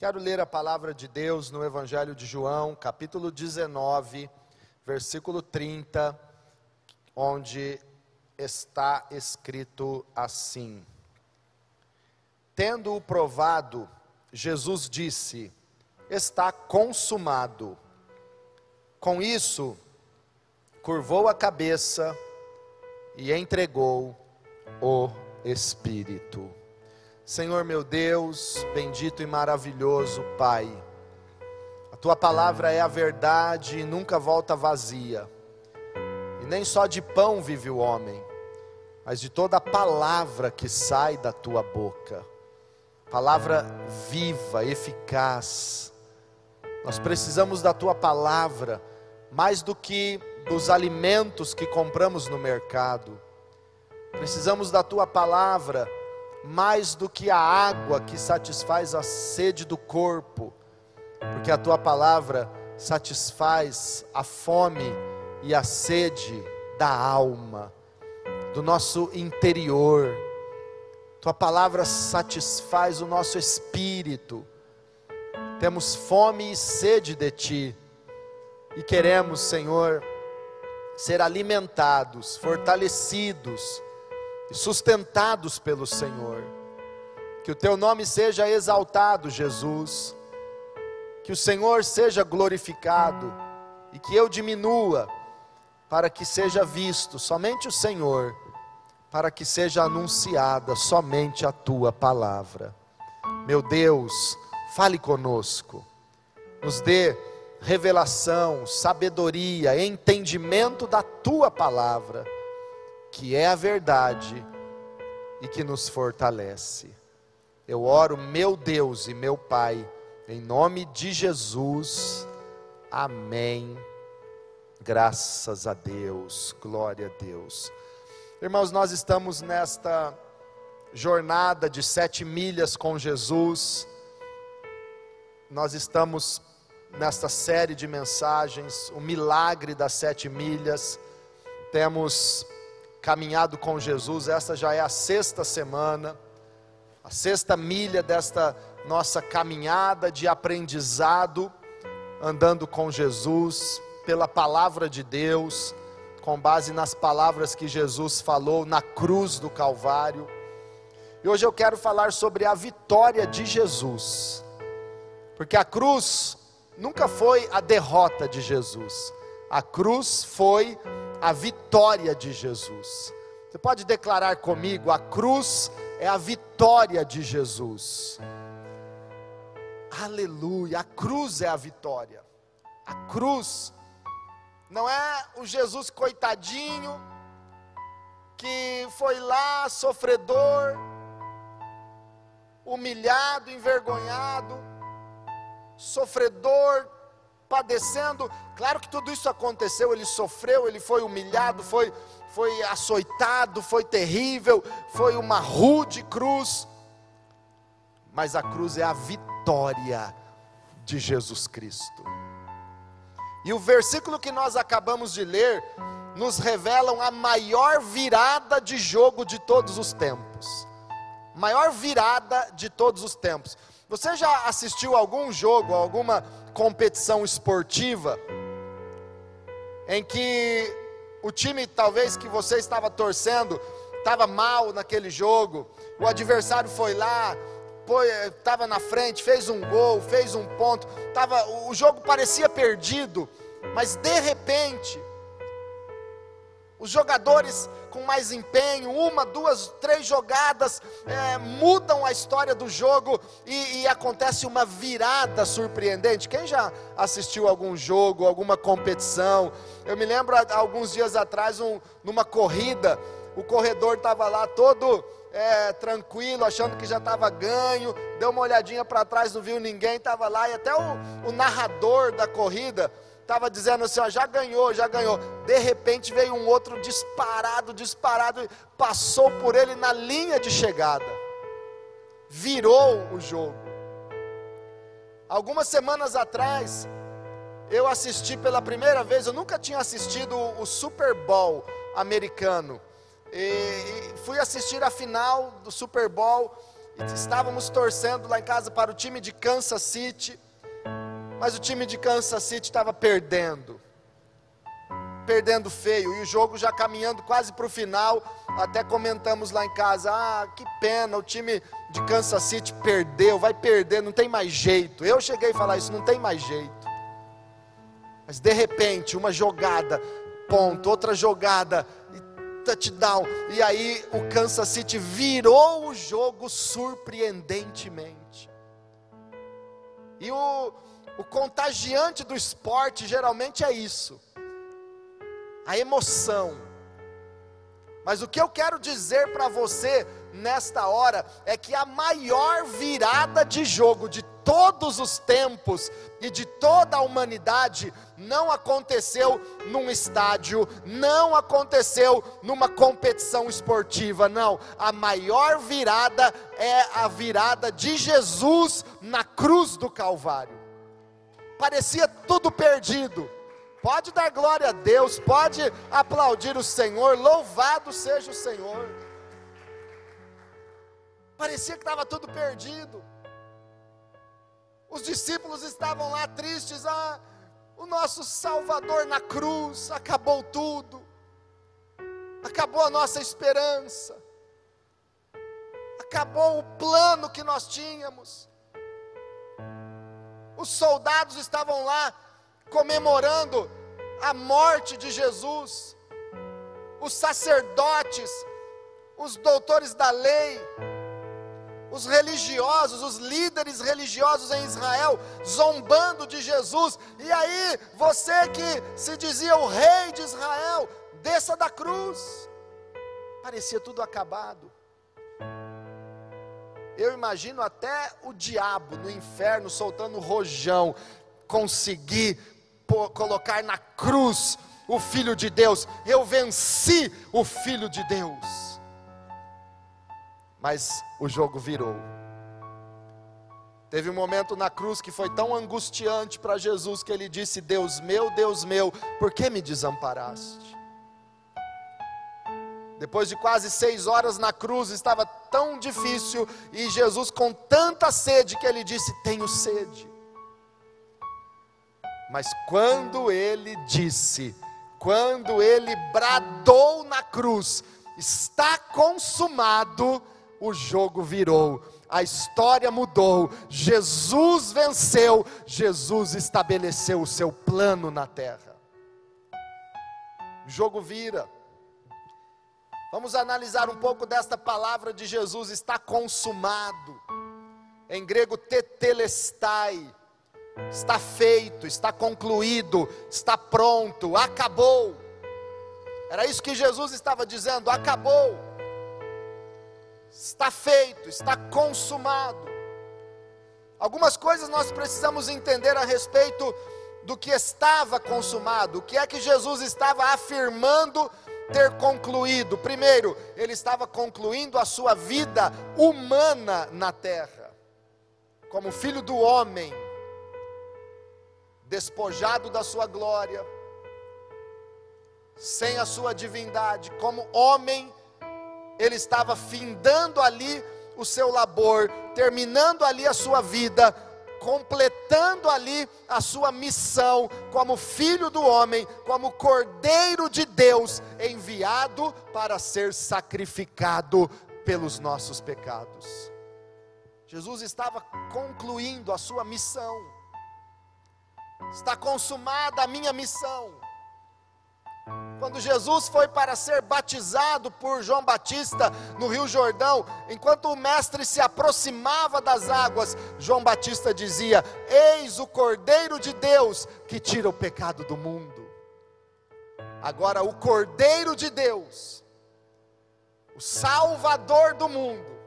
Quero ler a palavra de Deus no Evangelho de João, capítulo 19, versículo 30, onde está escrito assim: Tendo-o provado, Jesus disse: Está consumado. Com isso, curvou a cabeça e entregou o Espírito. Senhor meu Deus, bendito e maravilhoso Pai, a tua palavra é a verdade e nunca volta vazia, e nem só de pão vive o homem, mas de toda a palavra que sai da tua boca, palavra viva, eficaz. Nós precisamos da tua palavra mais do que dos alimentos que compramos no mercado, precisamos da tua palavra mais do que a água que satisfaz a sede do corpo, porque a tua palavra satisfaz a fome e a sede da alma, do nosso interior. Tua palavra satisfaz o nosso espírito. Temos fome e sede de ti, e queremos, Senhor, ser alimentados, fortalecidos, e sustentados pelo Senhor. Que o teu nome seja exaltado, Jesus. Que o Senhor seja glorificado e que eu diminua, para que seja visto somente o Senhor, para que seja anunciada somente a tua palavra. Meu Deus, fale conosco, nos dê revelação, sabedoria, entendimento da tua palavra que é a verdade e que nos fortalece. Eu oro, meu Deus e meu Pai, em nome de Jesus. Amém. Graças a Deus, glória a Deus. Irmãos, nós estamos nesta jornada de sete milhas com Jesus. Nós estamos nesta série de mensagens, o milagre das sete milhas. Temos caminhado com Jesus, essa já é a sexta semana, a sexta milha desta nossa caminhada de aprendizado, andando com Jesus, pela palavra de Deus, com base nas palavras que Jesus falou na cruz do Calvário. E hoje eu quero falar sobre a vitória de Jesus, porque a cruz nunca foi a derrota de Jesus, a cruz foi a vitória de Jesus. Você pode declarar comigo: a cruz é a vitória de Jesus. Aleluia, a cruz é a vitória. A cruz não é o Jesus coitadinho que foi lá sofredor, humilhado, envergonhado, sofredor, padecendo. Claro que tudo isso aconteceu, ele sofreu, ele foi humilhado, foi, foi açoitado, foi terrível, foi uma rude cruz. Mas a cruz é a vitória de Jesus Cristo. E o versículo que nós acabamos de ler nos revelam a maior virada de jogo de todos os tempos. Maior virada de todos os tempos. Você já assistiu algum jogo, alguma competição esportiva em que o time talvez que você estava torcendo estava mal naquele jogo, o adversário foi lá, estava na frente, fez um gol, fez um ponto, tava, o jogo parecia perdido, mas de repente os jogadores com mais empenho, uma, duas, três jogadas, é, mudam a história do jogo e, e, acontece uma virada surpreendente. Quem já assistiu algum jogo, alguma competição? Eu me lembro alguns dias atrás, um, numa corrida, o corredor estava lá todo. É, tranquilo, achando que já estava ganho, deu uma olhadinha para trás, não viu ninguém, estava lá, e até o, o narrador da corrida estava dizendo assim: ó, já ganhou, já ganhou. De repente veio um outro disparado, disparado, passou por ele na linha de chegada, virou o jogo. Algumas semanas atrás, eu assisti pela primeira vez, eu nunca tinha assistido o Super Bowl americano. E, e fui assistir a final do Super Bowl estávamos torcendo lá em casa para o time de Kansas City, mas o time de Kansas City estava perdendo. Perdendo feio, e o jogo já caminhando quase para o final. Até comentamos lá em casa: ah, que pena, o time de Kansas City perdeu, vai perder, não tem mais jeito. Eu cheguei a falar isso, não tem mais jeito. Mas de repente, uma jogada, ponto, outra jogada, touchdown. E aí o Kansas City virou o jogo surpreendentemente. E o, o contagiante do esporte geralmente é isso, a emoção. Mas o que eu quero dizer para você nesta hora é que a maior virada de jogo de todos os tempos e de toda a humanidade não aconteceu num estádio, não aconteceu numa competição esportiva, não. A maior virada é a virada de Jesus na cruz do Calvário. Parecia tudo perdido. Pode dar glória a Deus, pode aplaudir o Senhor, louvado seja o Senhor. Parecia que estava tudo perdido. Os discípulos estavam lá tristes, ah, o nosso Salvador na cruz, acabou tudo, acabou a nossa esperança, acabou o plano que nós tínhamos. Os soldados estavam lá comemorando a morte de Jesus, os sacerdotes, os doutores da lei, os religiosos, os líderes religiosos em Israel, zombando de Jesus. E aí, você que se dizia o rei de Israel, desça da cruz. Parecia tudo acabado. Eu imagino até o diabo no inferno soltando rojão, conseguir colocar na cruz o Filho de Deus. Eu venci o Filho de Deus mas o jogo virou. Teve um momento na cruz que foi tão angustiante para Jesus que ele disse: Deus meu, Deus meu, por que me desamparaste? Depois de quase seis horas na cruz, estava tão difícil, e Jesus com tanta sede que ele disse: Tenho sede. Mas quando ele disse, quando ele bradou na cruz, está consumado, o jogo virou, a história mudou, Jesus venceu, Jesus estabeleceu o seu plano na terra. O jogo vira. Vamos analisar um pouco desta palavra de Jesus, está consumado. Em grego, tetelestai. Está feito, está concluído, está pronto, acabou. Era isso que Jesus estava dizendo: acabou está feito, está consumado. Algumas coisas nós precisamos entender a respeito do que estava consumado, o que é que Jesus estava afirmando ter concluído. Primeiro, ele estava concluindo a sua vida humana na terra, como filho do homem, despojado da sua glória, sem a sua divindade, como homem ele estava findando ali o seu labor, terminando ali a sua vida, completando ali a sua missão como filho do homem, como cordeiro de Deus, enviado para ser sacrificado pelos nossos pecados. Jesus estava concluindo a sua missão. Está consumada a minha missão. Quando Jesus foi para ser batizado por João Batista no Rio Jordão, enquanto o mestre se aproximava das águas, João Batista dizia: Eis o Cordeiro de Deus que tira o pecado do mundo. Agora, o Cordeiro de Deus, o Salvador do mundo,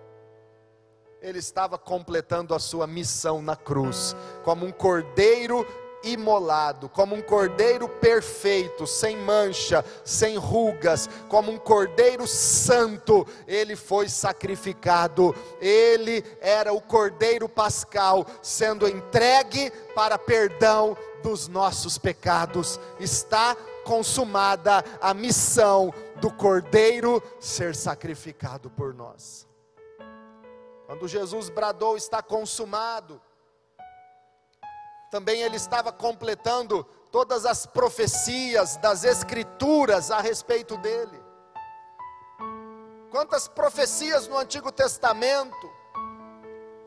ele estava completando a sua missão na cruz, como um cordeiro imolado, como um cordeiro perfeito, sem mancha, sem rugas, como um cordeiro santo, ele foi sacrificado. Ele era o cordeiro pascal, sendo entregue para perdão dos nossos pecados. Está consumada a missão do cordeiro ser sacrificado por nós. Quando Jesus bradou, está consumado, também ele estava completando todas as profecias das Escrituras a respeito dele. Quantas profecias no Antigo Testamento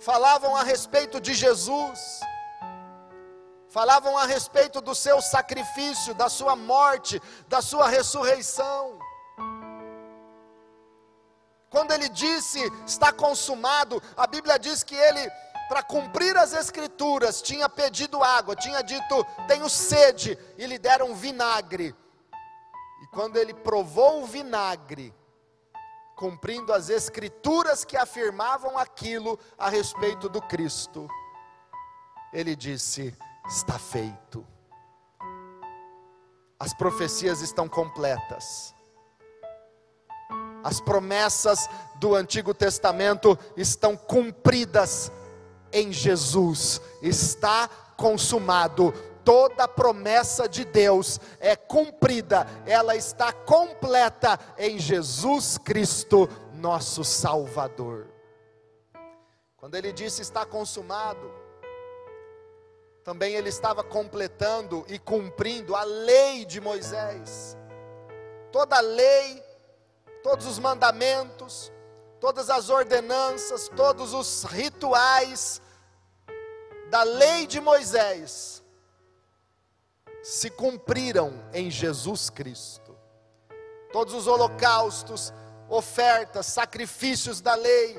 falavam a respeito de Jesus, falavam a respeito do seu sacrifício, da sua morte, da sua ressurreição. Quando ele disse está consumado, a Bíblia diz que ele, para cumprir as Escrituras, tinha pedido água, tinha dito tenho sede, e lhe deram vinagre. E quando ele provou o vinagre, cumprindo as escrituras que afirmavam aquilo a respeito do Cristo, ele disse: Está feito. As profecias estão completas. As promessas do Antigo Testamento estão cumpridas em Jesus. Está consumado toda promessa de Deus é cumprida, ela está completa em Jesus Cristo, nosso Salvador. Quando ele disse está consumado, também ele estava completando e cumprindo a lei de Moisés. Toda a lei, todos os mandamentos, todas as ordenanças, todos os rituais da lei de Moisés se cumpriram em Jesus Cristo. Todos os holocaustos, ofertas, sacrifícios da lei,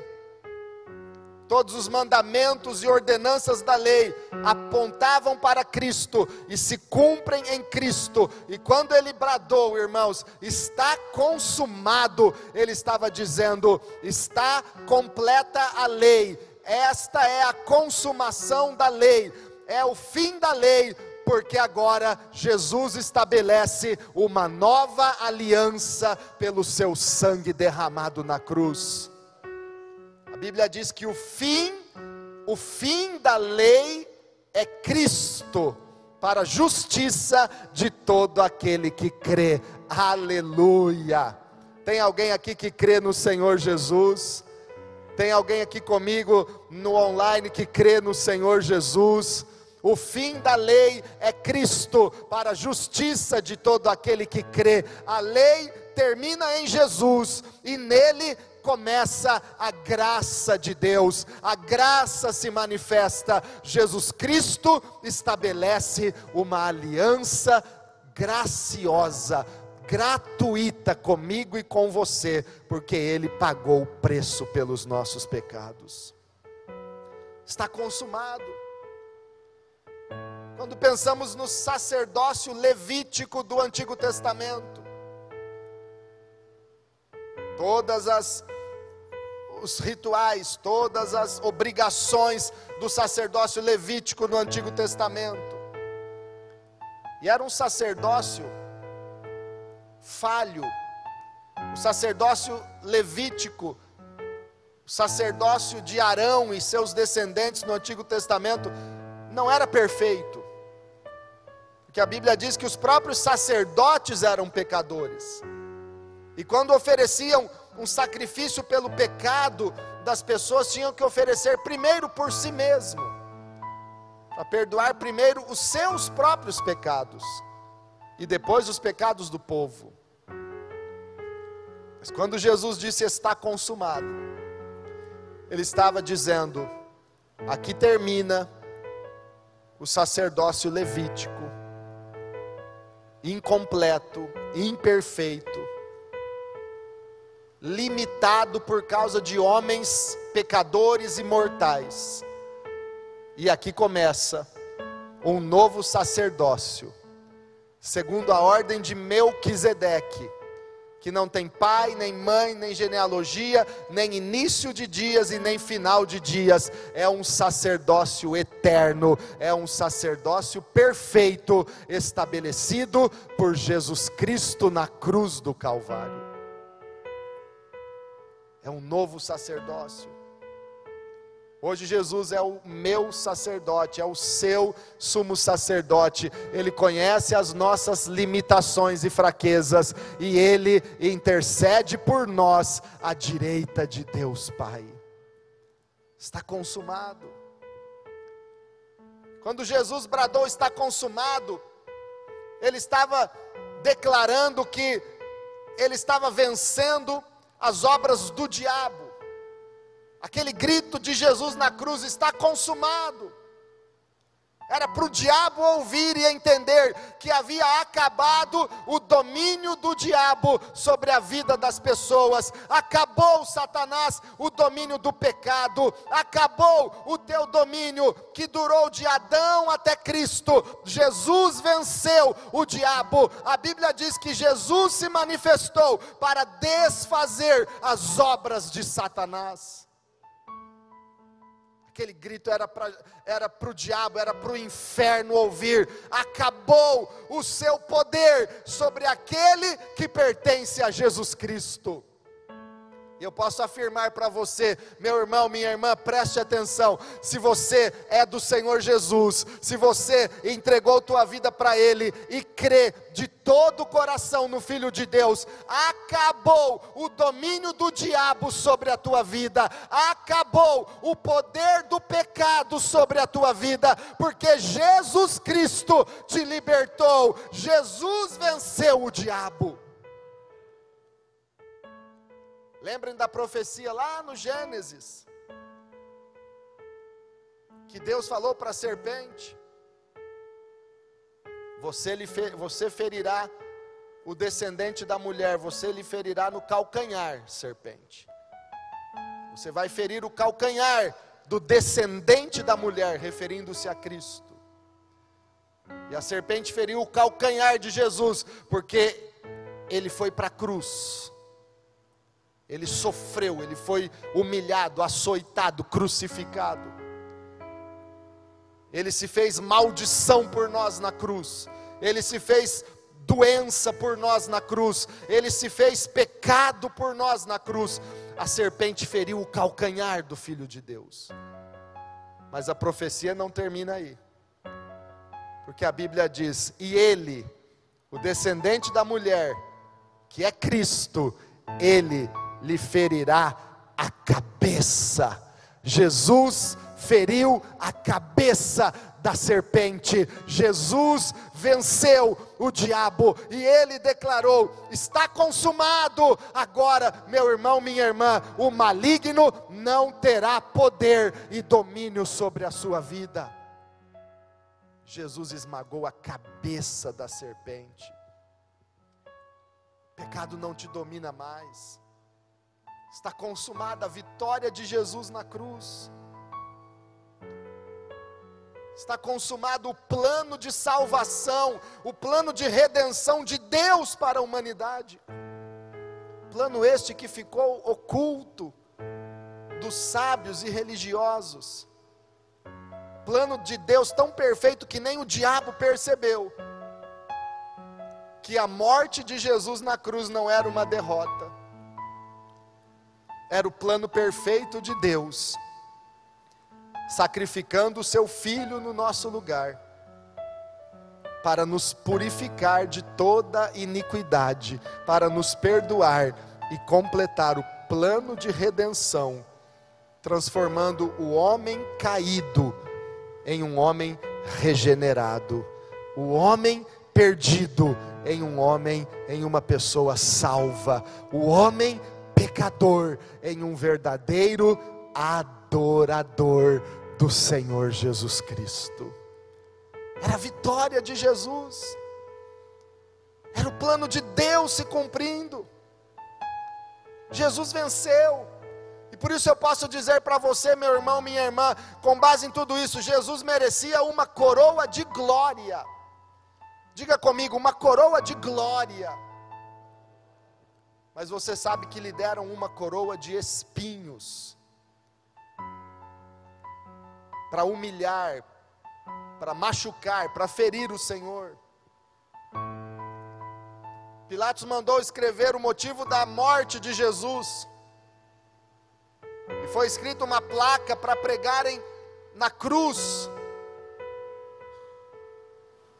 todos os mandamentos e ordenanças da lei apontavam para Cristo e se cumprem em Cristo. E quando ele bradou, irmãos, está consumado, ele estava dizendo: está completa a lei. Esta é a consumação da lei, é o fim da lei, porque agora Jesus estabelece uma nova aliança pelo seu sangue derramado na cruz. Bíblia diz que o fim, o fim da lei é Cristo para a justiça de todo aquele que crê. Aleluia. Tem alguém aqui que crê no Senhor Jesus? Tem alguém aqui comigo no online que crê no Senhor Jesus? O fim da lei é Cristo para a justiça de todo aquele que crê. A lei termina em Jesus e nele começa a graça de Deus. A graça se manifesta. Jesus Cristo estabelece uma aliança graciosa, gratuita comigo e com você, porque ele pagou o preço pelos nossos pecados. Está consumado. Quando pensamos no sacerdócio levítico do Antigo Testamento, todas as os rituais, todas as obrigações do sacerdócio levítico no Antigo Testamento. E era um sacerdócio falho. O sacerdócio levítico, o sacerdócio de Arão e seus descendentes no Antigo Testamento não era perfeito. Porque a Bíblia diz que os próprios sacerdotes eram pecadores. E quando ofereciam um sacrifício pelo pecado das pessoas, tinham que oferecer primeiro por si mesmo, para perdoar primeiro os seus próprios pecados e depois os pecados do povo. Mas quando Jesus disse está consumado, ele estava dizendo: aqui termina o sacerdócio levítico incompleto, imperfeito, limitado por causa de homens pecadores e mortais. E aqui começa um novo sacerdócio, segundo a ordem de Melquisedeque que não tem pai, nem mãe, nem genealogia, nem início de dias e nem final de dias, é um sacerdócio eterno, é um sacerdócio perfeito, estabelecido por Jesus Cristo na cruz do Calvário. É um novo sacerdócio. Hoje Jesus é o meu sacerdote, é o seu sumo sacerdote. Ele conhece as nossas limitações e fraquezas e ele intercede por nós à direita de Deus Pai. Está consumado. Quando Jesus bradou está consumado, ele estava declarando que ele estava vencendo as obras do diabo. Aquele grito de Jesus na cruz está consumado. Era para o diabo ouvir e entender que havia acabado o domínio do diabo sobre a vida das pessoas. Acabou, Satanás, o domínio do pecado. Acabou o teu domínio que durou de Adão até Cristo. Jesus venceu o diabo. A Bíblia diz que Jesus se manifestou para desfazer as obras de Satanás aquele grito era para o diabo, era para o inferno ouvir. Acabou o seu poder sobre aquele que pertence a Jesus Cristo. Eu posso afirmar para você, meu irmão, minha irmã, preste atenção. Se você é do Senhor Jesus, se você entregou tua vida para Ele e crê de todo o coração no Filho de Deus, acabou o domínio do diabo sobre a tua vida, acabou o poder do pecado sobre a tua vida, porque Jesus Cristo te libertou, Jesus venceu o diabo. Lembrem da profecia lá no Gênesis, que Deus falou para a serpente: você, lhe você ferirá o descendente da mulher, você lhe ferirá no calcanhar, serpente. Você vai ferir o calcanhar do descendente da mulher, referindo-se a Cristo. E a serpente feriu o calcanhar de Jesus, porque ele foi para a cruz ele sofreu, ele foi humilhado, açoitado, crucificado. Ele se fez maldição por nós na cruz. Ele se fez doença por nós na cruz. Ele se fez pecado por nós na cruz. A serpente feriu o calcanhar do filho de Deus. Mas a profecia não termina aí. Porque a Bíblia diz: "E ele, o descendente da mulher, que é Cristo, ele lhe ferirá a cabeça. Jesus feriu a cabeça da serpente. Jesus venceu o diabo e ele declarou: está consumado. Agora, meu irmão, minha irmã, o maligno não terá poder e domínio sobre a sua vida. Jesus esmagou a cabeça da serpente. O pecado não te domina mais. Está consumada a vitória de Jesus na cruz. Está consumado o plano de salvação, o plano de redenção de Deus para a humanidade. Plano este que ficou oculto dos sábios e religiosos. Plano de Deus tão perfeito que nem o diabo percebeu. Que a morte de Jesus na cruz não era uma derrota era o plano perfeito de Deus, sacrificando o seu filho no nosso lugar, para nos purificar de toda iniquidade, para nos perdoar e completar o plano de redenção, transformando o homem caído em um homem regenerado, o homem perdido em um homem, em uma pessoa salva, o homem pecador em um verdadeiro adorador do Senhor Jesus Cristo. Era a vitória de Jesus, era o plano de Deus se cumprindo. Jesus venceu, e por isso eu posso dizer para você, meu irmão, minha irmã, com base em tudo isso, Jesus merecia uma coroa de glória. Diga comigo, uma coroa de glória mas você sabe que lhe deram uma coroa de espinhos para humilhar, para machucar, para ferir o Senhor. Pilatos mandou escrever o motivo da morte de Jesus. E foi escrita uma placa para pregarem na cruz.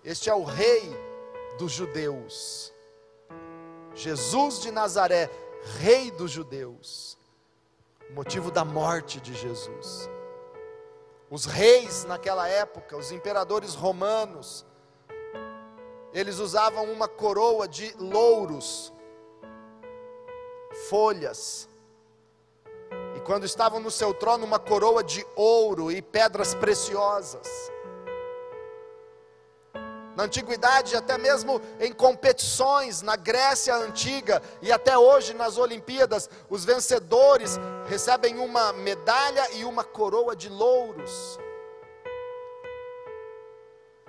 Este é o rei dos judeus. Jesus de Nazaré, Rei dos Judeus. motivo da morte de Jesus. Os reis naquela época, os imperadores romanos, eles usavam uma coroa de louros, folhas, e quando estavam no seu trono, uma coroa de ouro e pedras preciosas. Na antiguidade, até mesmo em competições, na Grécia antiga e até hoje nas Olimpíadas, os vencedores recebem uma medalha e uma coroa de louros.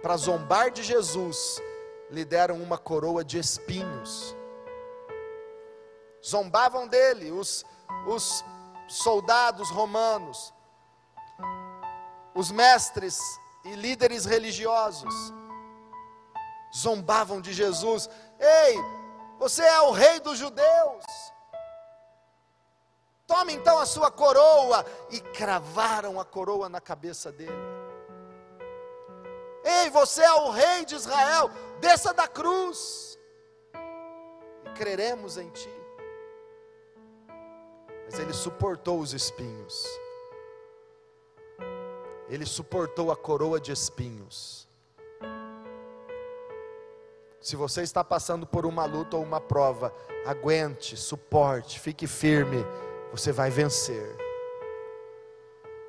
Para zombar de Jesus, lhe deram uma coroa de espinhos. Zombavam dele os, os soldados romanos, os mestres e líderes religiosos zombavam de Jesus: Ei, você é o rei dos judeus. Tome então a sua coroa. E cravaram a coroa na cabeça dele. Ei, você é o rei de Israel. Desça da cruz. E creremos em ti. Mas ele suportou os espinhos. Ele suportou a coroa de espinhos. Se você está passando por uma luta ou uma prova, aguente, suporte, fique firme, você vai vencer.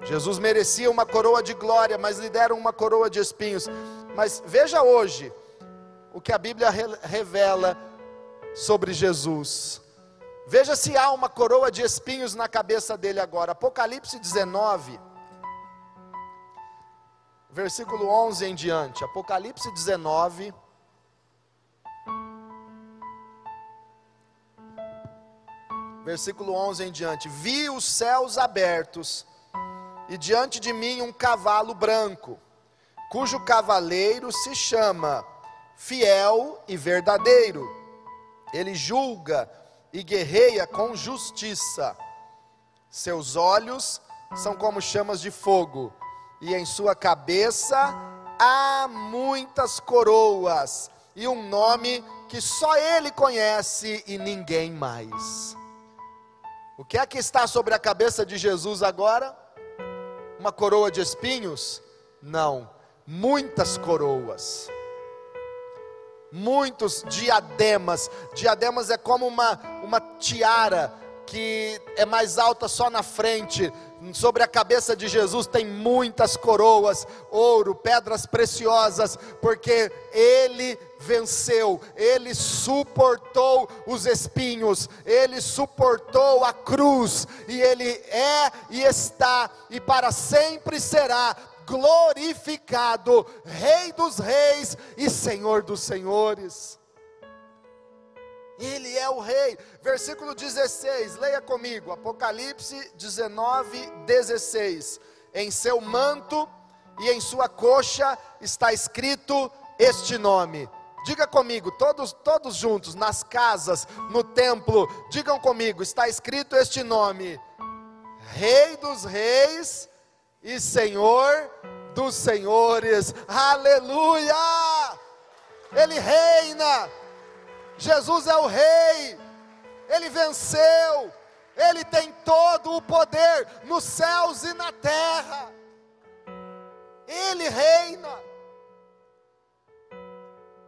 Jesus merecia uma coroa de glória, mas lhe deram uma coroa de espinhos. Mas veja hoje o que a Bíblia revela sobre Jesus. Veja se há uma coroa de espinhos na cabeça dele agora. Apocalipse 19, versículo 11 em diante. Apocalipse 19, versículo 11 em diante: Vi os céus abertos, e diante de mim um cavalo branco, cujo cavaleiro se chama Fiel e Verdadeiro. Ele julga e guerreia com justiça. Seus olhos são como chamas de fogo, e em sua cabeça há muitas coroas, e um nome que só ele conhece e ninguém mais. O que é que está sobre a cabeça de Jesus agora? Uma coroa de espinhos? Não, muitas coroas. Muitos diademas. Diademas é como uma, uma tiara que é mais alta só na frente, sobre a cabeça de Jesus tem muitas coroas, ouro, pedras preciosas, porque ele venceu, ele suportou os espinhos, ele suportou a cruz, e ele é e está, e para sempre será glorificado, Rei dos Reis e Senhor dos Senhores. Ele é o rei. Versículo 16, leia comigo, Apocalipse 19, 16. Em seu manto e em sua coxa está escrito este nome. Diga comigo, todos, todos juntos, nas casas, no templo, digam comigo, está escrito este nome: Rei dos Reis e Senhor dos Senhores. Aleluia! Ele reina Jesus é o Rei, Ele venceu, Ele tem todo o poder nos céus e na terra, Ele reina.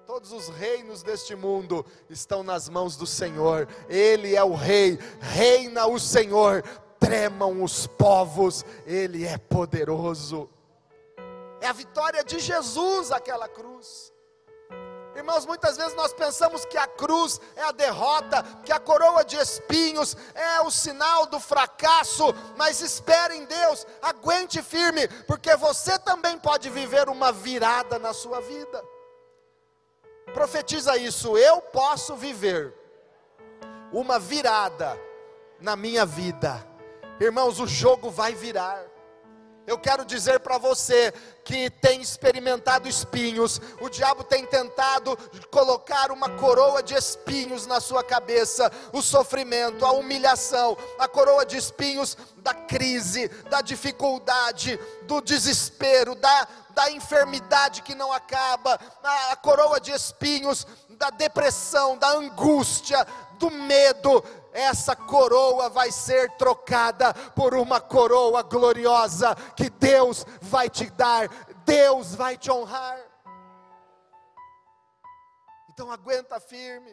Todos os reinos deste mundo estão nas mãos do Senhor, Ele é o Rei, reina o Senhor, tremam os povos, Ele é poderoso. É a vitória de Jesus aquela cruz. Irmãos, muitas vezes nós pensamos que a cruz é a derrota, que a coroa de espinhos é o sinal do fracasso, mas espere em Deus, aguente firme, porque você também pode viver uma virada na sua vida. Profetiza isso, eu posso viver uma virada na minha vida. Irmãos, o jogo vai virar. Eu quero dizer para você que tem experimentado espinhos, o diabo tem tentado colocar uma coroa de espinhos na sua cabeça, o sofrimento, a humilhação, a coroa de espinhos da crise, da dificuldade, do desespero, da, da enfermidade que não acaba, a, a coroa de espinhos da depressão, da angústia, do medo. Essa coroa vai ser trocada por uma coroa gloriosa que Deus vai te dar, Deus vai te honrar. Então aguenta firme.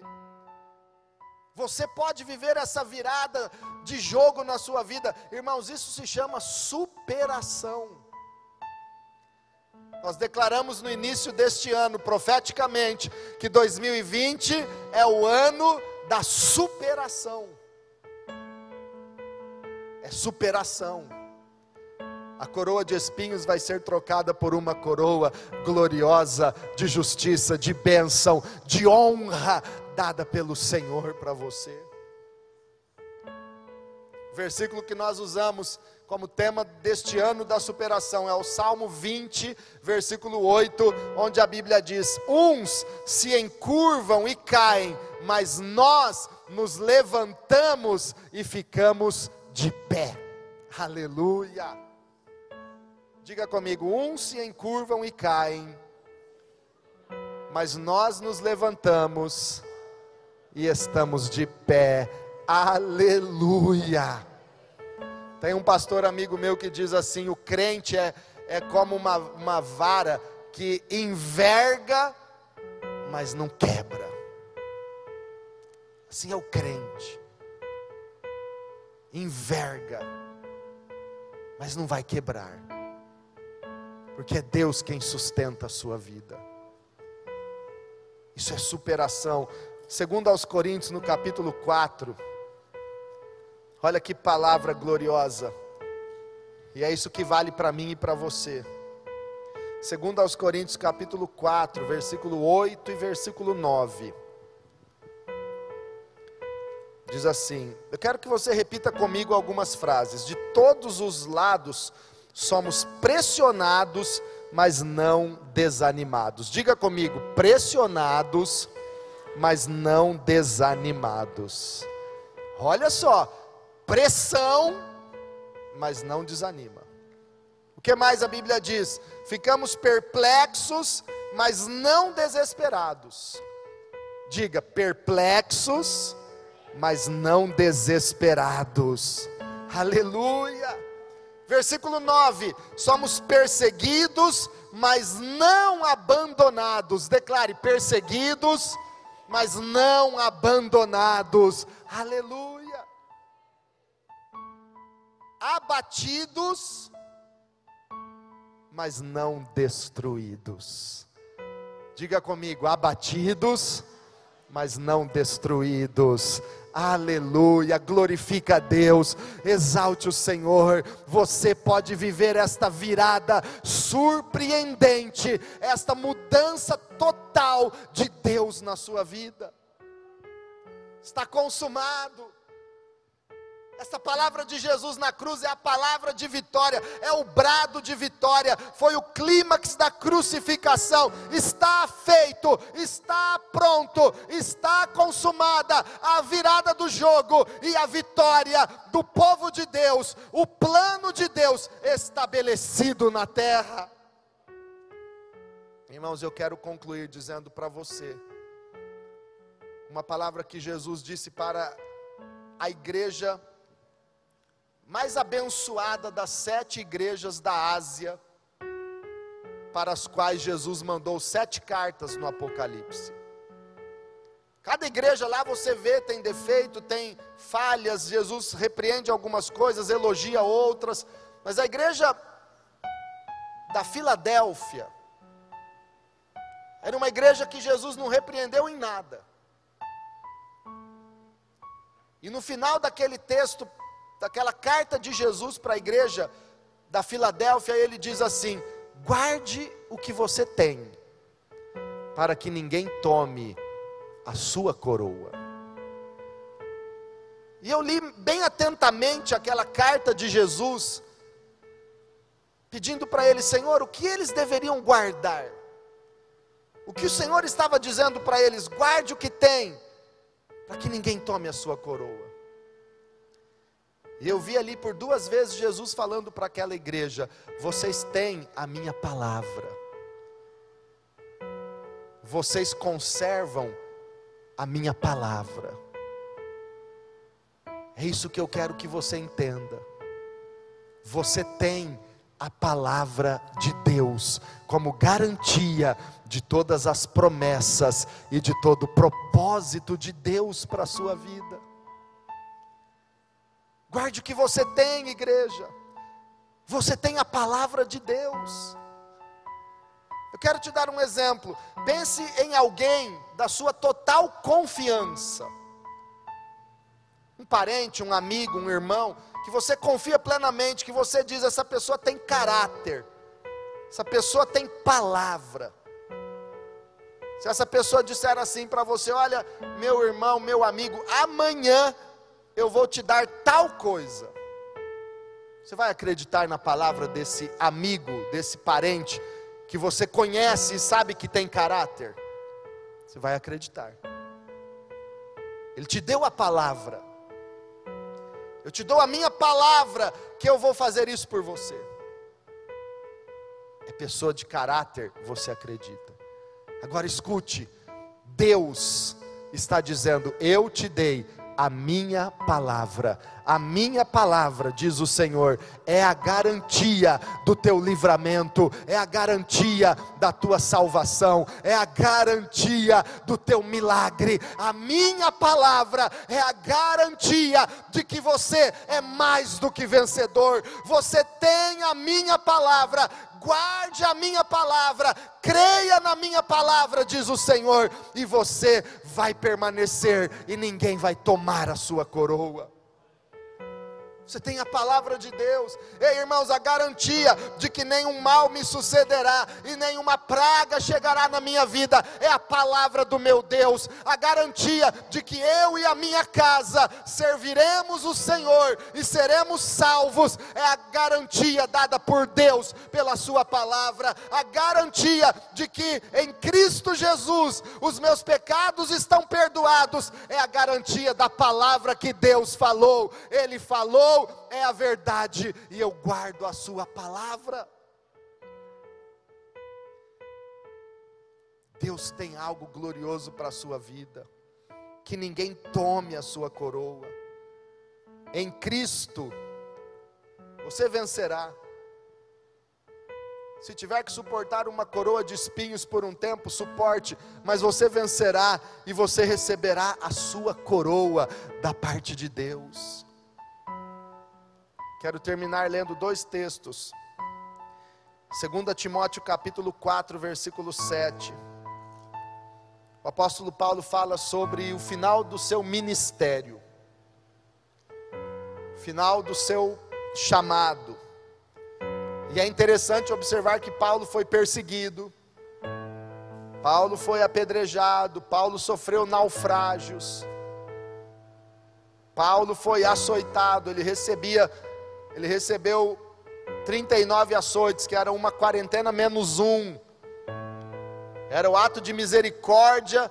Você pode viver essa virada de jogo na sua vida, irmãos. Isso se chama superação. Nós declaramos no início deste ano, profeticamente, que 2020 é o ano da superação. É superação. A coroa de espinhos vai ser trocada por uma coroa gloriosa de justiça, de bênção, de honra dada pelo Senhor para você. O versículo que nós usamos como tema deste ano da superação é o Salmo 20, versículo 8, onde a Bíblia diz: Uns se encurvam e caem, mas nós nos levantamos e ficamos de pé. Aleluia. Diga comigo: uns se encurvam e caem, mas nós nos levantamos e estamos de pé. Aleluia. Tem um pastor amigo meu que diz assim: o crente é, é como uma, uma vara que enverga, mas não quebra. Assim é o crente. Enverga, mas não vai quebrar. Porque é Deus quem sustenta a sua vida. Isso é superação. Segundo aos Coríntios, no capítulo 4, Olha que palavra gloriosa. E é isso que vale para mim e para você. Segundo aos Coríntios capítulo 4, versículo 8 e versículo 9. Diz assim: Eu quero que você repita comigo algumas frases. De todos os lados somos pressionados, mas não desanimados. Diga comigo: pressionados, mas não desanimados. Olha só, pressão, mas não desanima. O que mais a Bíblia diz? Ficamos perplexos, mas não desesperados. Diga, perplexos, mas não desesperados. Aleluia. Versículo 9: Somos perseguidos, mas não abandonados. Declare: perseguidos, mas não abandonados. Aleluia abatidos, mas não destruídos. Diga comigo, abatidos, mas não destruídos. Aleluia, glorifica a Deus, exalte o Senhor. Você pode viver esta virada surpreendente, esta mudança total de Deus na sua vida. Está consumado. Essa palavra de Jesus na cruz é a palavra de vitória, é o brado de vitória, foi o clímax da crucificação. Está feito, está pronto, está consumada a virada do jogo e a vitória do povo de Deus, o plano de Deus estabelecido na terra. Irmãos, eu quero concluir dizendo para você uma palavra que Jesus disse para a igreja mais abençoada das sete igrejas da Ásia, para as quais Jesus mandou sete cartas no Apocalipse. Cada igreja lá você vê tem defeito, tem falhas, Jesus repreende algumas coisas, elogia outras, mas a igreja da Filadélfia era uma igreja que Jesus não repreendeu em nada. E no final daquele texto, daquela carta de Jesus para a igreja da Filadélfia, ele diz assim: guarde o que você tem, para que ninguém tome a sua coroa. E eu li bem atentamente aquela carta de Jesus, pedindo para ele, Senhor, o que eles deveriam guardar? O que o Senhor estava dizendo para eles? Guarde o que tem, para que ninguém tome a sua coroa. E eu vi ali por duas vezes Jesus falando para aquela igreja: vocês têm a minha palavra, vocês conservam a minha palavra. É isso que eu quero que você entenda. Você tem a palavra de Deus como garantia de todas as promessas e de todo o propósito de Deus para a sua vida. Guarde o que você tem, igreja. Você tem a palavra de Deus. Eu quero te dar um exemplo. Pense em alguém da sua total confiança. Um parente, um amigo, um irmão, que você confia plenamente, que você diz: essa pessoa tem caráter, essa pessoa tem palavra. Se essa pessoa disser assim para você: olha, meu irmão, meu amigo, amanhã eu vou te dar tal coisa. Você vai acreditar na palavra desse amigo, desse parente, que você conhece e sabe que tem caráter? Você vai acreditar. Ele te deu a palavra. Eu te dou a minha palavra que eu vou fazer isso por você. É pessoa de caráter, você acredita. Agora escute, Deus está dizendo: Eu te dei a minha palavra. A minha palavra, diz o Senhor, é a garantia do teu livramento, é a garantia da tua salvação, é a garantia do teu milagre. A minha palavra é a garantia de que você é mais do que vencedor. Você tem a minha palavra, guarde a minha palavra, creia na minha palavra, diz o Senhor, e você vai permanecer, e ninguém vai tomar a sua coroa. Você tem a palavra de Deus. Ei, irmãos, a garantia de que nenhum mal me sucederá e nenhuma praga chegará na minha vida é a palavra do meu Deus. A garantia de que eu e a minha casa serviremos o Senhor e seremos salvos é a garantia dada por Deus pela sua palavra. A garantia de que em Cristo Jesus os meus pecados estão perdoados é a garantia da palavra que Deus falou. Ele falou é a verdade e eu guardo a Sua palavra. Deus tem algo glorioso para a sua vida, que ninguém tome a sua coroa. Em Cristo, você vencerá. Se tiver que suportar uma coroa de espinhos por um tempo, suporte, mas você vencerá e você receberá a sua coroa da parte de Deus. Quero terminar lendo dois textos. 2 Timóteo capítulo 4, versículo 7. O apóstolo Paulo fala sobre o final do seu ministério, final do seu chamado. E é interessante observar que Paulo foi perseguido, Paulo foi apedrejado, Paulo sofreu naufrágios, Paulo foi açoitado, ele recebia ele recebeu 39 açoites, que era uma quarentena menos um. Era o ato de misericórdia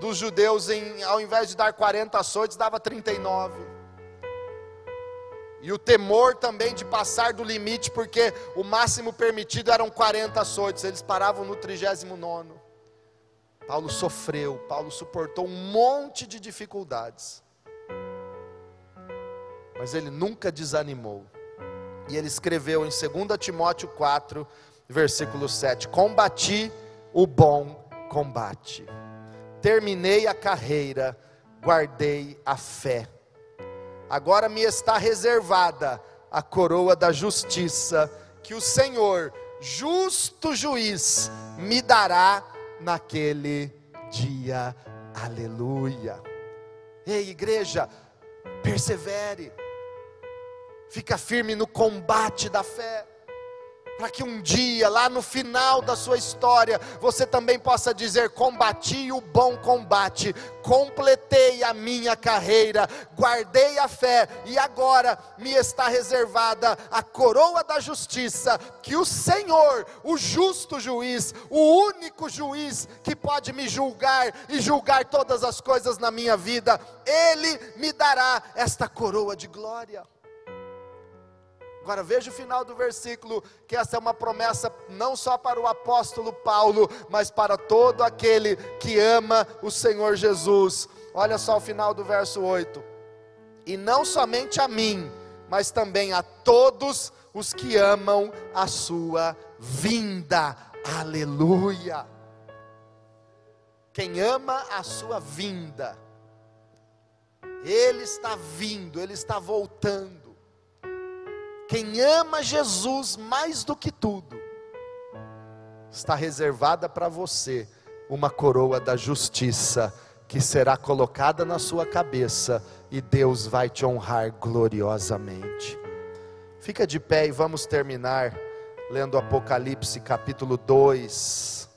dos judeus, em, ao invés de dar 40 açoites, dava 39. E o temor também de passar do limite, porque o máximo permitido eram 40 açoites, eles paravam no 39. Paulo sofreu, Paulo suportou um monte de dificuldades mas ele nunca desanimou. E ele escreveu em 2 Timóteo 4, versículo 7: Combati o bom combate, terminei a carreira, guardei a fé. Agora me está reservada a coroa da justiça, que o Senhor, justo juiz, me dará naquele dia. Aleluia. Ei, igreja, persevere fica firme no combate da fé, para que um dia, lá no final da sua história, você também possa dizer: combati o bom combate, completei a minha carreira, guardei a fé, e agora me está reservada a coroa da justiça, que o Senhor, o justo juiz, o único juiz que pode me julgar e julgar todas as coisas na minha vida, Ele me dará esta coroa de glória. Agora veja o final do versículo, que essa é uma promessa não só para o apóstolo Paulo, mas para todo aquele que ama o Senhor Jesus. Olha só o final do verso 8. e não somente a mim, mas também a todos os que amam a sua vinda. Aleluia! Quem ama a sua vinda, Ele está vindo, Ele está voltando. Quem ama Jesus mais do que tudo, está reservada para você uma coroa da justiça que será colocada na sua cabeça e Deus vai te honrar gloriosamente. Fica de pé e vamos terminar lendo Apocalipse capítulo 2.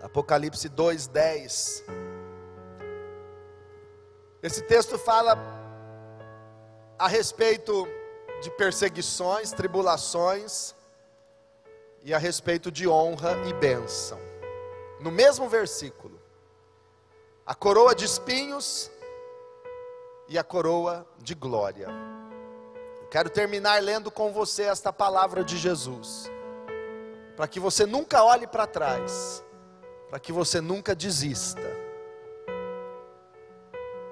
Apocalipse 2:10. Esse texto fala a respeito de perseguições, tribulações e a respeito de honra e bênção. No mesmo versículo, a coroa de espinhos e a coroa de glória. Eu quero terminar lendo com você esta palavra de Jesus, para que você nunca olhe para trás, para que você nunca desista.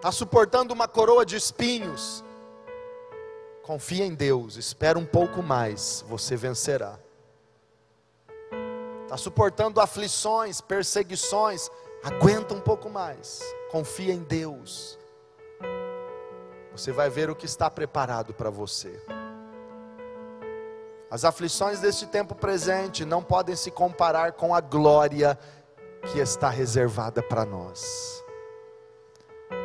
Está suportando uma coroa de espinhos? Confia em Deus, espera um pouco mais, você vencerá. Está suportando aflições, perseguições, aguenta um pouco mais, confia em Deus. Você vai ver o que está preparado para você. As aflições deste tempo presente não podem se comparar com a glória que está reservada para nós.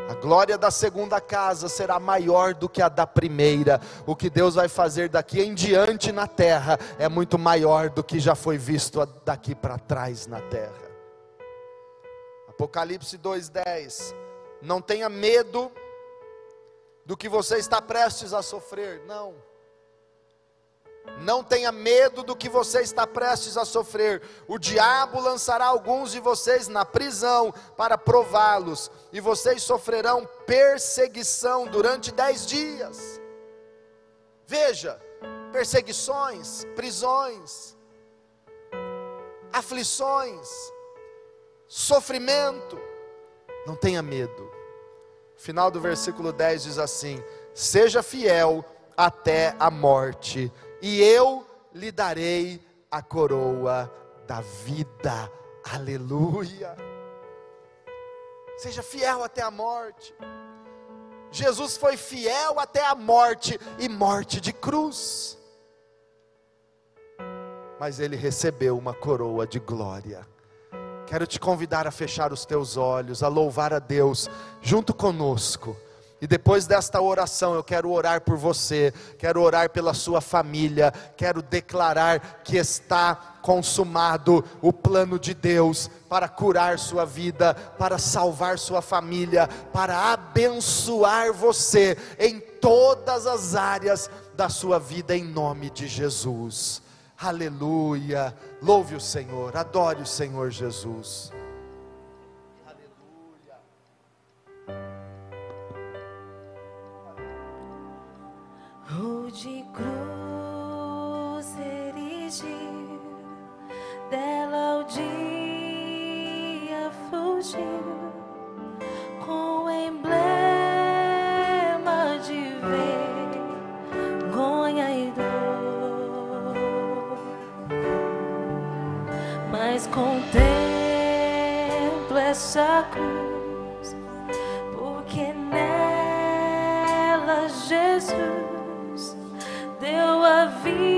A glória da segunda casa será maior do que a da primeira. O que Deus vai fazer daqui em diante na terra é muito maior do que já foi visto daqui para trás na terra. Apocalipse 2:10. Não tenha medo do que você está prestes a sofrer, não. Não tenha medo do que você está prestes a sofrer. O diabo lançará alguns de vocês na prisão para prová-los, e vocês sofrerão perseguição durante dez dias. Veja, perseguições, prisões, aflições, sofrimento. Não tenha medo. Final do versículo 10 diz assim: Seja fiel até a morte e eu lhe darei a coroa da vida. Aleluia. Seja fiel até a morte. Jesus foi fiel até a morte e morte de cruz. Mas ele recebeu uma coroa de glória. Quero te convidar a fechar os teus olhos, a louvar a Deus junto conosco. E depois desta oração, eu quero orar por você, quero orar pela sua família, quero declarar que está consumado o plano de Deus para curar sua vida, para salvar sua família, para abençoar você em todas as áreas da sua vida, em nome de Jesus. Aleluia. Louve o Senhor, adore o Senhor Jesus. De cruz erigir, dela o dia fugiu, com emblema de vergonha e dor, mas contemplo essa cruz, porque nela Jesus deu a vida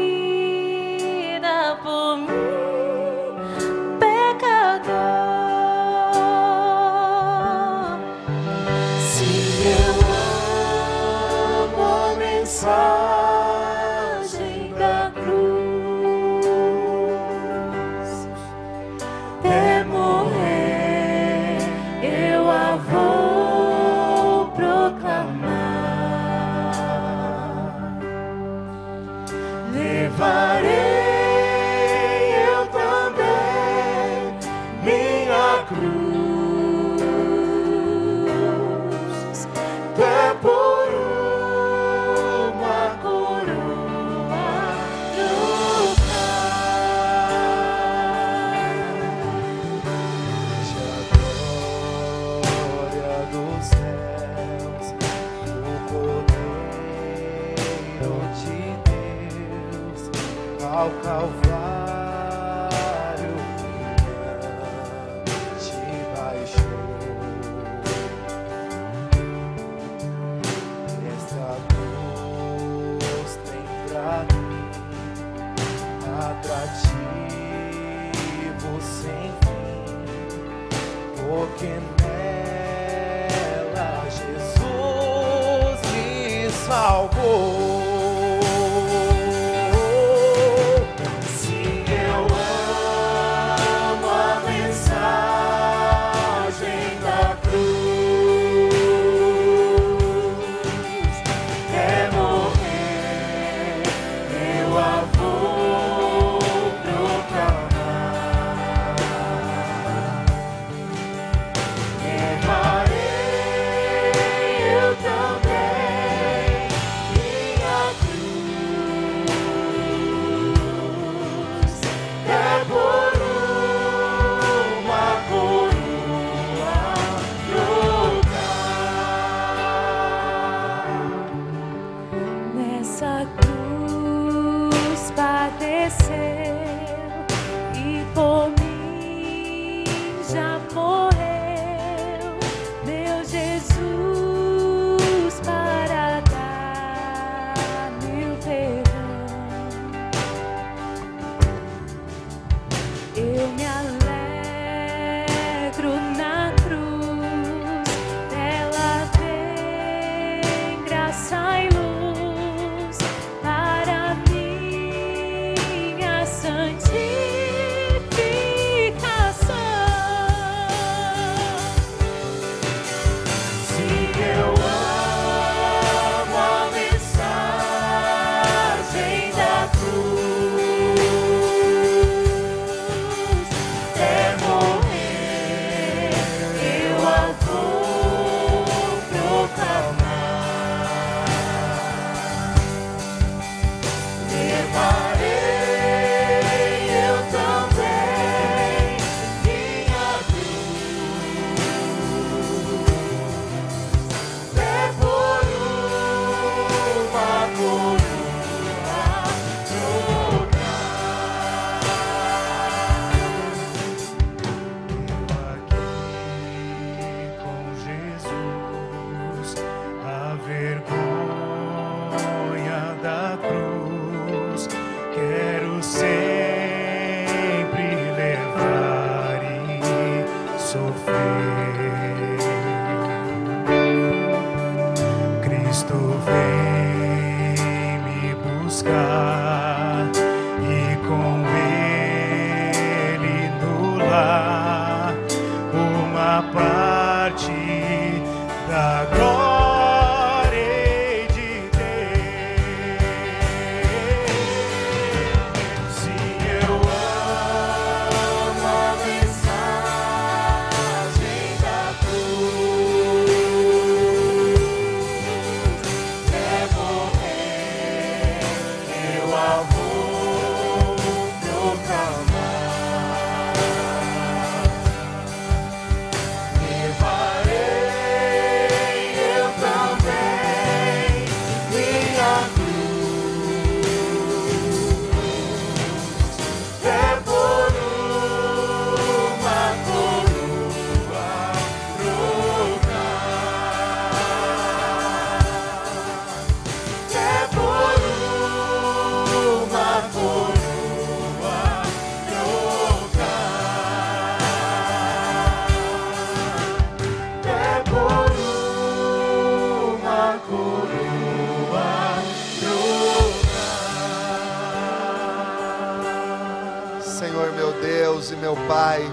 meu Pai,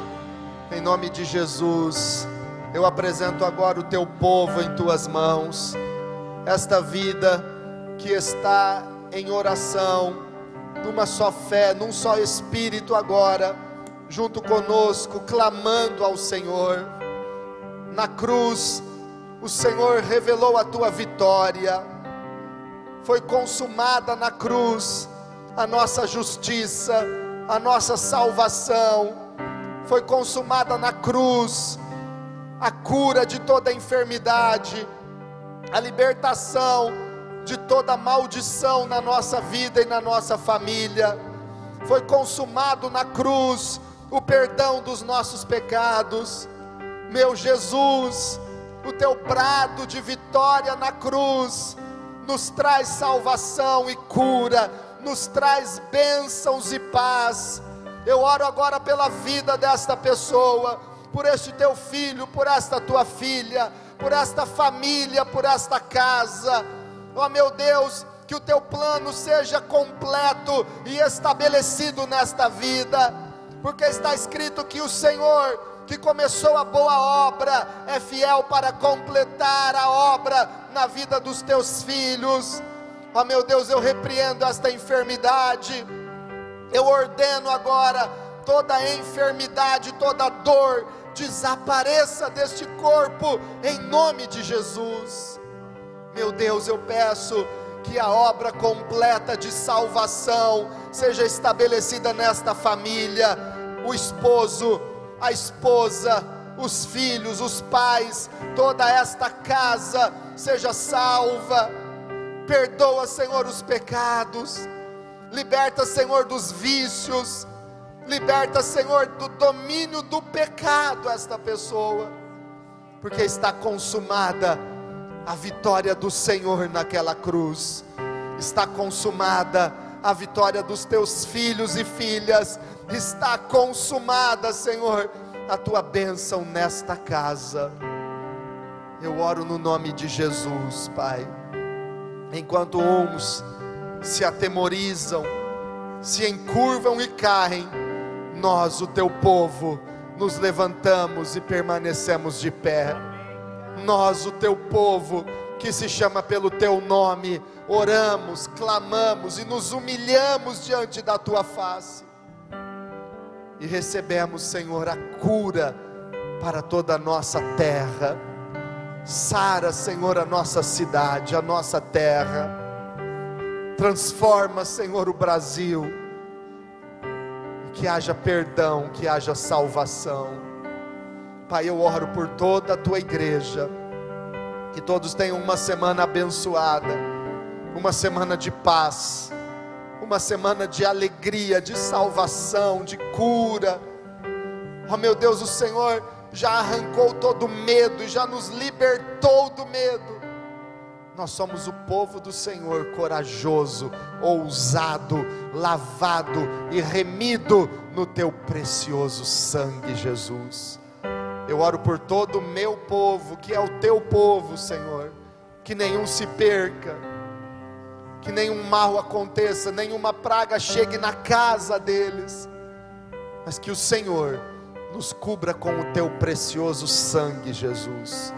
em nome de Jesus, eu apresento agora o teu povo em tuas mãos, esta vida que está em oração, numa só fé, num só espírito agora, junto conosco, clamando ao Senhor. Na cruz, o Senhor revelou a tua vitória, foi consumada na cruz a nossa justiça, a nossa salvação foi consumada na cruz, a cura de toda a enfermidade, a libertação de toda maldição na nossa vida e na nossa família. Foi consumado na cruz o perdão dos nossos pecados. Meu Jesus, o teu prado de vitória na cruz nos traz salvação e cura, nos traz bênçãos e paz eu oro agora pela vida desta pessoa, por este teu filho, por esta tua filha, por esta família, por esta casa. Ó oh, meu Deus, que o teu plano seja completo e estabelecido nesta vida, porque está escrito que o Senhor, que começou a boa obra, é fiel para completar a obra na vida dos teus filhos. Ó oh, meu Deus, eu repreendo esta enfermidade, eu ordeno agora toda enfermidade, toda dor, desapareça deste corpo, em nome de Jesus. Meu Deus, eu peço que a obra completa de salvação seja estabelecida nesta família, o esposo, a esposa, os filhos, os pais, toda esta casa seja salva. Perdoa, Senhor, os pecados. Liberta, Senhor, dos vícios. Liberta, Senhor, do domínio do pecado esta pessoa. Porque está consumada a vitória do Senhor naquela cruz. Está consumada a vitória dos teus filhos e filhas. Está consumada, Senhor, a tua bênção nesta casa. Eu oro no nome de Jesus, Pai. Enquanto uns se atemorizam, se encurvam e caem, nós, o teu povo, nos levantamos e permanecemos de pé nós, o teu povo, que se chama pelo teu nome, oramos, clamamos e nos humilhamos diante da tua face. E recebemos, Senhor, a cura para toda a nossa terra. Sara, Senhor, a nossa cidade, a nossa terra. Transforma, Senhor, o Brasil. Que haja perdão, que haja salvação Pai, eu oro por toda a tua igreja, que todos tenham uma semana abençoada, uma semana de paz, uma semana de alegria, de salvação, de cura. Oh meu Deus, o Senhor já arrancou todo medo e já nos libertou do medo. Nós somos o povo do Senhor, corajoso, ousado, lavado e remido no teu precioso sangue, Jesus. Eu oro por todo o meu povo, que é o teu povo, Senhor. Que nenhum se perca, que nenhum mal aconteça, nenhuma praga chegue na casa deles, mas que o Senhor nos cubra com o teu precioso sangue, Jesus,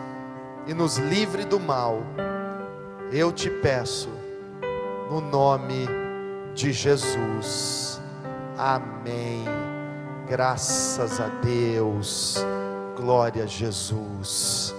e nos livre do mal. Eu te peço, no nome de Jesus. Amém. Graças a Deus. Glória a Jesus.